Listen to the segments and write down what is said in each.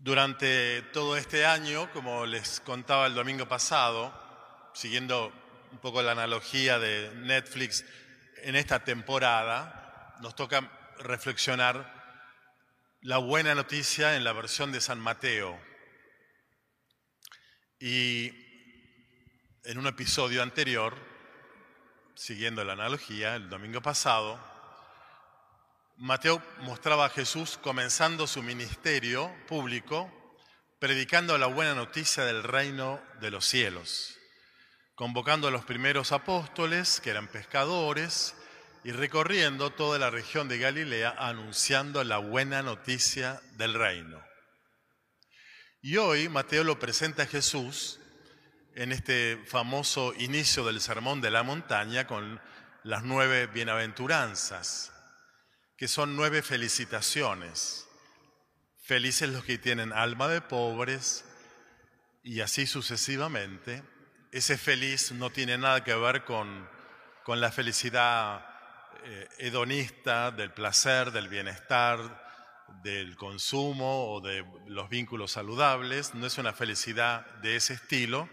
Durante todo este año, como les contaba el domingo pasado, siguiendo un poco la analogía de Netflix, en esta temporada nos toca reflexionar la buena noticia en la versión de San Mateo. Y en un episodio anterior, siguiendo la analogía, el domingo pasado, Mateo mostraba a Jesús comenzando su ministerio público, predicando la buena noticia del reino de los cielos, convocando a los primeros apóstoles, que eran pescadores, y recorriendo toda la región de Galilea anunciando la buena noticia del reino. Y hoy Mateo lo presenta a Jesús en este famoso inicio del Sermón de la Montaña con las nueve bienaventuranzas que son nueve felicitaciones. Felices los que tienen alma de pobres y así sucesivamente. Ese feliz no tiene nada que ver con, con la felicidad eh, hedonista del placer, del bienestar, del consumo o de los vínculos saludables. No es una felicidad de ese estilo.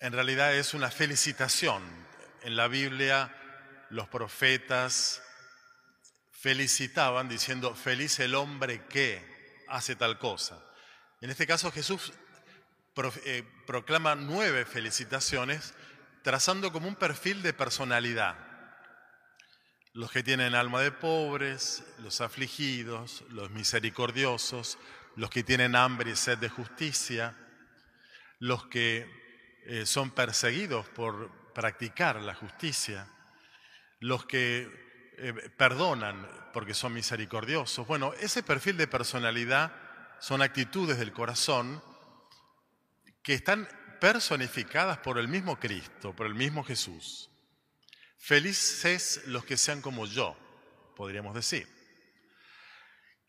En realidad es una felicitación. En la Biblia los profetas, felicitaban diciendo, feliz el hombre que hace tal cosa. En este caso Jesús eh, proclama nueve felicitaciones trazando como un perfil de personalidad. Los que tienen alma de pobres, los afligidos, los misericordiosos, los que tienen hambre y sed de justicia, los que eh, son perseguidos por practicar la justicia, los que eh, perdonan porque son misericordiosos. Bueno, ese perfil de personalidad son actitudes del corazón que están personificadas por el mismo Cristo, por el mismo Jesús. Felices los que sean como yo, podríamos decir.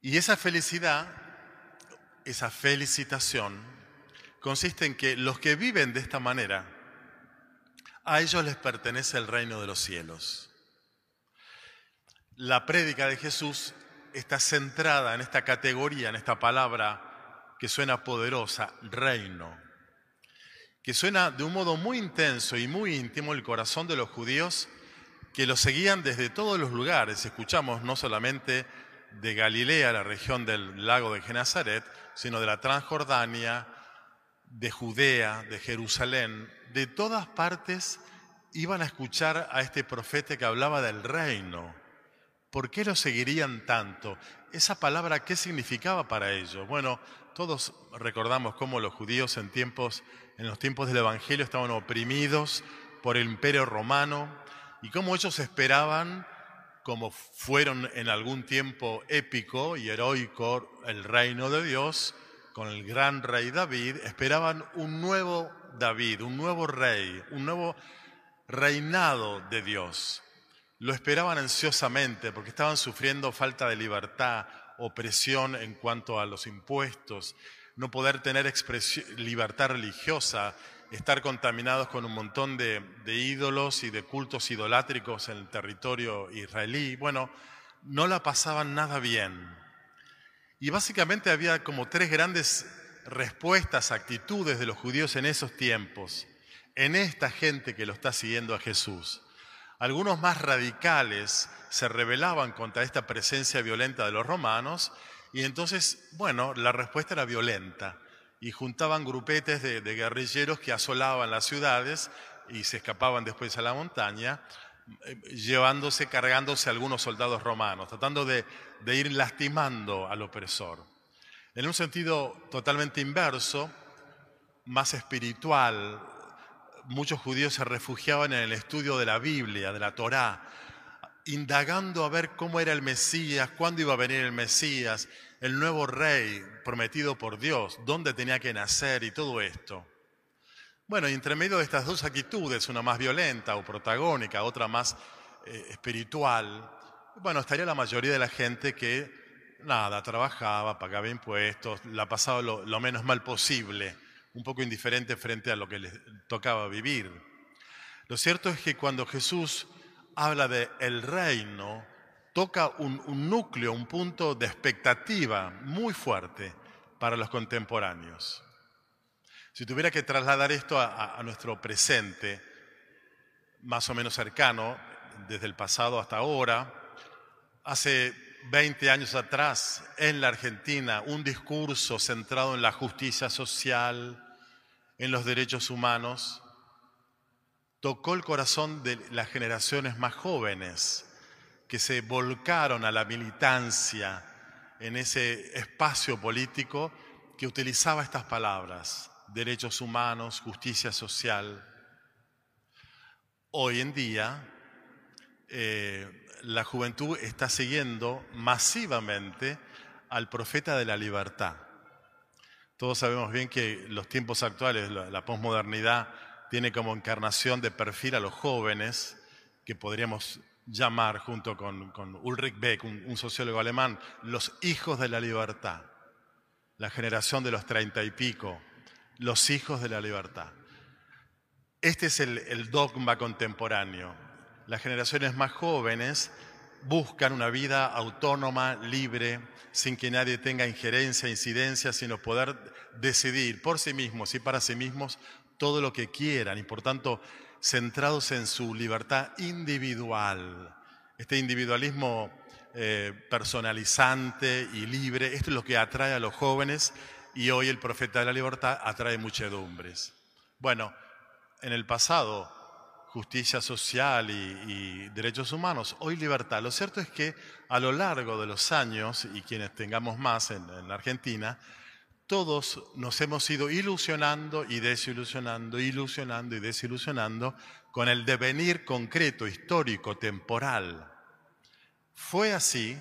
Y esa felicidad, esa felicitación, consiste en que los que viven de esta manera, a ellos les pertenece el reino de los cielos. La prédica de Jesús está centrada en esta categoría, en esta palabra que suena poderosa, reino, que suena de un modo muy intenso y muy íntimo el corazón de los judíos que lo seguían desde todos los lugares. Escuchamos no solamente de Galilea, la región del lago de Genazaret, sino de la Transjordania, de Judea, de Jerusalén, de todas partes iban a escuchar a este profeta que hablaba del reino ¿Por qué lo seguirían tanto? Esa palabra, ¿qué significaba para ellos? Bueno, todos recordamos cómo los judíos en tiempos, en los tiempos del Evangelio estaban oprimidos por el imperio romano y cómo ellos esperaban, como fueron en algún tiempo épico y heroico, el reino de Dios, con el gran rey David, esperaban un nuevo David, un nuevo rey, un nuevo reinado de Dios. Lo esperaban ansiosamente porque estaban sufriendo falta de libertad, opresión en cuanto a los impuestos, no poder tener libertad religiosa, estar contaminados con un montón de, ídolos y de cultos idolátricos en el territorio israelí. Bueno, no la pasaban nada bien. Y básicamente había como tres grandes respuestas, actitudes de los judíos en esos tiempos, en esta gente que lo está siguiendo a Jesús. Algunos más radicales se rebelaban contra esta presencia violenta de los romanos y entonces, bueno, la respuesta era violenta y juntaban grupetes de, guerrilleros que asolaban las ciudades y se escapaban después a la montaña, eh, llevándose, cargándose algunos soldados romanos, tratando de, de ir lastimando al opresor. En un sentido totalmente inverso, más espiritual, muchos judíos se refugiaban en el estudio de la Biblia, de la Torá, indagando a ver cómo era el Mesías, cuándo iba a venir el Mesías, el nuevo rey prometido por Dios, dónde tenía que nacer y todo esto. Bueno, y entre medio de estas dos actitudes, una más violenta o protagónica, otra más eh, espiritual, bueno, estaría la mayoría de la gente que, nada, trabajaba, pagaba impuestos, la pasaba lo menos mal posible un poco indiferente frente a lo que les tocaba vivir. Lo cierto es que cuando Jesús habla de el reino, toca un, un núcleo, un punto de expectativa muy fuerte, para los contemporáneos. Si tuviera que trasladar esto a, nuestro presente, más o menos cercano, desde el pasado hasta ahora, hace 20 años atrás, en la Argentina, un discurso centrado en la justicia social, en los derechos humanos, tocó el corazón de las generaciones más jóvenes que se volcaron a la militancia en ese espacio político que utilizaba estas palabras, derechos humanos, justicia social. Hoy en día, eh, la juventud está siguiendo masivamente al profeta de la libertad. Todos sabemos bien que los tiempos actuales, la, posmodernidad, tiene como encarnación de perfil a los jóvenes, que podríamos llamar junto con, Ulrich Beck, un, sociólogo alemán, los hijos de la libertad, la generación de los treinta y pico, los hijos de la libertad. Este es el dogma contemporáneo las generaciones más jóvenes buscan una vida autónoma, libre, sin que nadie tenga injerencia, incidencia, sino poder decidir por sí mismos y para sí mismos todo lo que quieran y por tanto centrados en su libertad individual. Este individualismo eh, personalizante y libre, esto es lo que atrae a los jóvenes y hoy el profeta de la libertad atrae muchedumbres. Bueno, en el pasado justicia social y, derechos humanos, hoy libertad. Lo cierto es que a lo largo de los años, y quienes tengamos más en, la Argentina, todos nos hemos ido ilusionando y desilusionando, ilusionando y desilusionando con el devenir concreto, histórico, temporal. Fue así,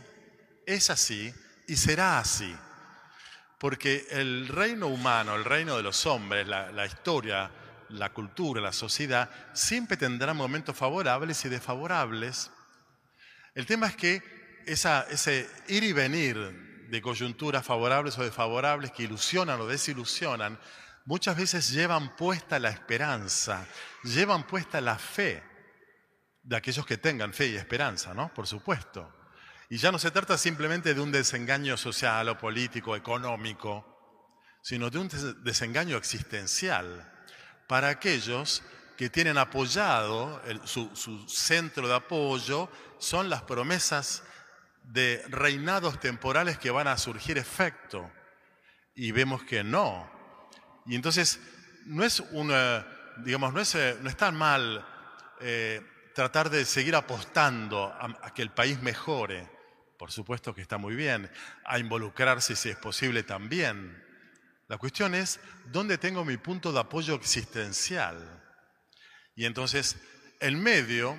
es así y será así. Porque el reino humano, el reino de los hombres, la historia la cultura, la sociedad, siempre tendrá momentos favorables y desfavorables. El tema es que ese ir y venir de coyunturas favorables o desfavorables que ilusionan o desilusionan, muchas veces llevan puesta la esperanza, llevan puesta la fe de aquellos que tengan fe y esperanza, ¿no? Por supuesto. Y ya no se trata simplemente de un desengaño social o político, económico, sino de un desengaño existencial para aquellos que tienen apoyado, su, centro de apoyo son las promesas de reinados temporales que van a surgir efecto. Y vemos que no. Y entonces no es una, digamos, no es, no tan mal eh, tratar de seguir apostando a, que el país mejore. Por supuesto que está muy bien. A involucrarse si es posible también. La cuestión es, ¿dónde tengo mi punto de apoyo existencial? Y entonces, en medio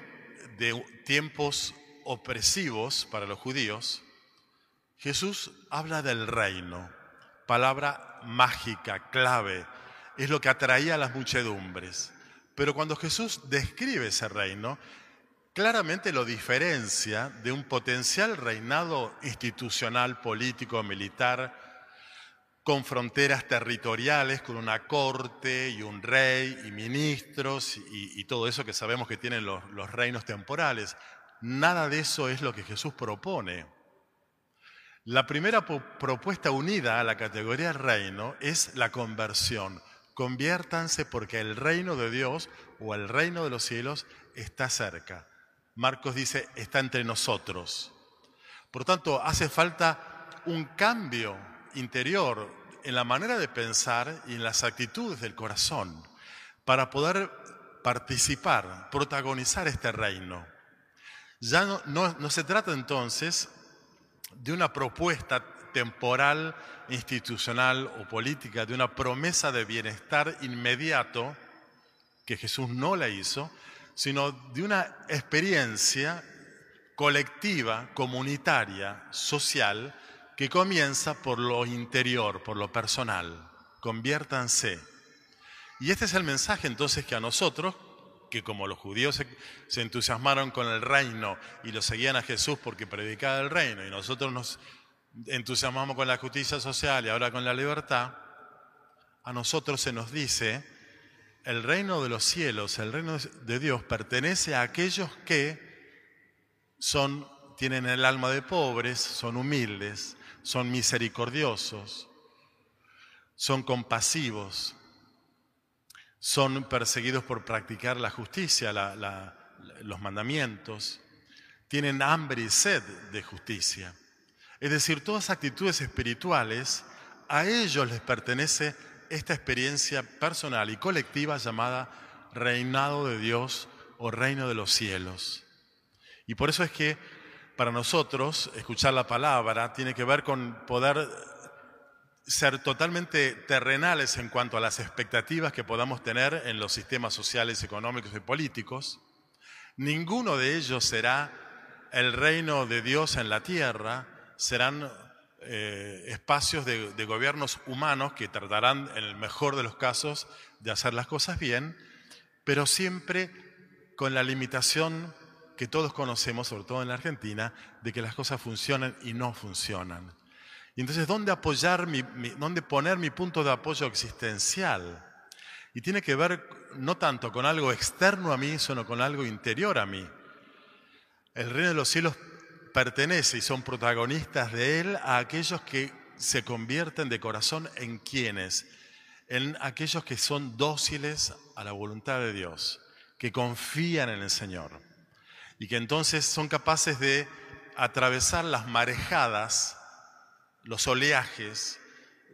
de tiempos opresivos para los judíos, Jesús habla del reino, palabra mágica, clave, es lo que atraía a las muchedumbres. Pero cuando Jesús describe ese reino, claramente lo diferencia de un potencial reinado institucional, político, militar, con fronteras territoriales, con una corte y un rey y ministros y, todo eso que sabemos que tienen los, los reinos temporales. Nada de eso es lo que Jesús propone. La primera propuesta unida a la categoría reino es la conversión. Conviértanse porque el reino de Dios o el reino de los cielos está cerca. Marcos dice, está entre nosotros. Por tanto, hace falta un cambio interior, en la manera de pensar y en las actitudes del corazón para poder participar, protagonizar este reino. Ya no, se trata entonces de una propuesta temporal, institucional o política, de una promesa de bienestar inmediato, que Jesús no la hizo, sino de una experiencia colectiva, comunitaria, social, que comienza por lo interior, por lo personal. Conviértanse. Y este es el mensaje entonces que a nosotros, que como los judíos se, entusiasmaron con el reino y lo seguían a Jesús porque predicaba el reino, y nosotros nos entusiasmamos con la justicia social y ahora con la libertad, a nosotros se nos dice, el reino de los cielos, el reino de Dios pertenece a aquellos que son, tienen el alma de pobres, son humildes, son misericordiosos, son compasivos, son perseguidos por practicar la justicia, los mandamientos, tienen hambre y sed de justicia. Es decir, todas actitudes espirituales, a ellos les pertenece esta experiencia personal y colectiva llamada reinado de Dios o reino de los cielos. Y por eso es que para nosotros escuchar la palabra tiene que ver con poder ser totalmente terrenales en cuanto a las expectativas que podamos tener en los sistemas sociales, económicos y políticos. Ninguno de ellos será el reino de Dios en la tierra, serán eh, espacios de, de gobiernos humanos que tratarán, en el mejor de los casos, de hacer las cosas bien, pero siempre con la limitación que todos conocemos, sobre todo en la Argentina, de que las cosas funcionan y no funcionan. Y entonces, ¿dónde apoyar, mi, dónde poner mi punto de apoyo existencial? Y tiene que ver no tanto con algo externo a mí, sino con algo interior a mí. El reino de los cielos pertenece y son protagonistas de él a aquellos que se convierten de corazón en quienes, en aquellos que son dóciles a la voluntad de Dios, que confían en el Señor y que entonces son capaces de atravesar las marejadas los oleajes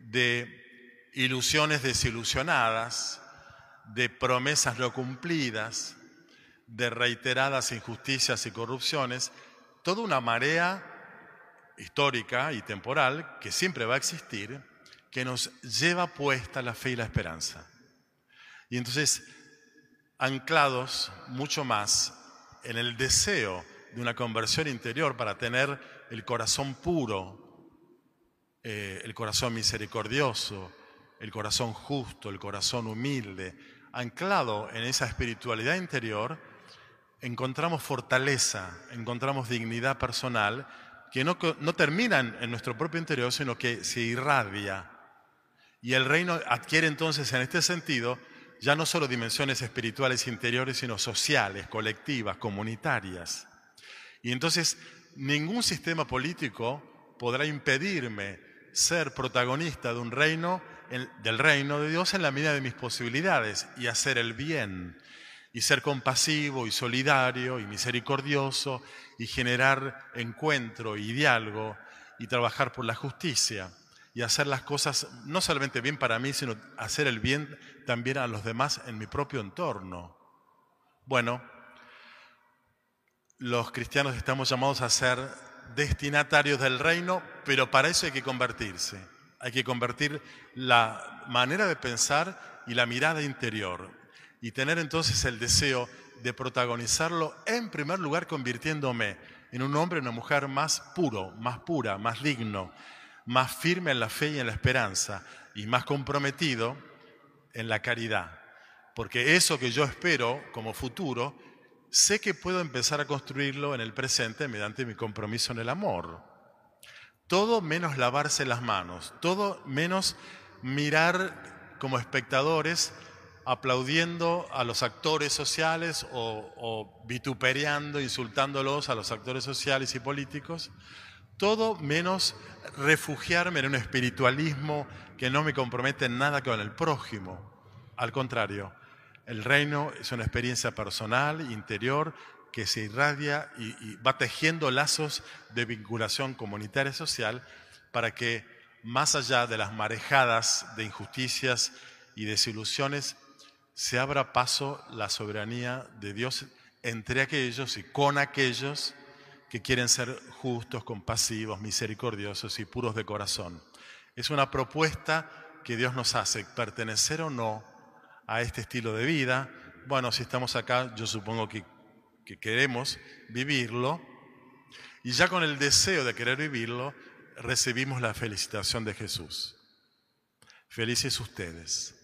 de ilusiones desilusionadas, de promesas no cumplidas, de reiteradas injusticias y corrupciones, toda una marea histórica y temporal que siempre va a existir, que nos lleva puesta la fe y la esperanza. Y entonces, anclados mucho más en el deseo de una conversión interior para tener el corazón puro, eh, el corazón misericordioso, el corazón justo, el corazón humilde, anclado en esa espiritualidad interior, encontramos fortaleza, encontramos dignidad personal que no, no termina en nuestro propio interior, sino que se irradia. Y el reino adquiere entonces en este sentido ya no solo dimensiones espirituales interiores, sino sociales, colectivas, comunitarias. Y entonces ningún sistema político podrá impedirme ser protagonista de un reino, del reino de Dios en la medida de mis posibilidades y hacer el bien y ser compasivo y solidario y misericordioso y generar encuentro y diálogo y trabajar por la justicia y hacer las cosas no solamente bien para mí, sino hacer el bien también a los demás en mi propio entorno. Bueno, los cristianos estamos llamados a ser destinatarios del reino, pero para eso hay que convertirse. Hay que convertir la manera de pensar y la mirada interior y tener entonces el deseo de protagonizarlo en primer lugar convirtiéndome en un hombre o una mujer más puro, más pura, más digno, más firme en la fe y en la esperanza y más comprometido en la caridad. Porque eso que yo espero como futuro sé que puedo empezar a construirlo en el presente mediante mi compromiso en el amor. Todo menos lavarse las manos, todo menos mirar como espectadores aplaudiendo a los actores sociales o, o, vituperiando, insultándolos a los actores sociales y políticos, todo menos refugiarme en un espiritualismo que no me compromete en nada con el prójimo. Al contrario, el reino es una experiencia personal, interior, que se irradia y, va tejiendo lazos de vinculación comunitaria y social para que, más allá de las marejadas de injusticias y desilusiones, se abra paso la soberanía de Dios entre aquellos y con aquellos que quieren ser justos, compasivos, misericordiosos y puros de corazón. Es una propuesta que Dios nos hace, pertenecer o no a este estilo de vida. Bueno, si estamos acá, yo supongo que, que queremos vivirlo. Y ya con el deseo de querer vivirlo, recibimos la felicitación de Jesús. Felices ustedes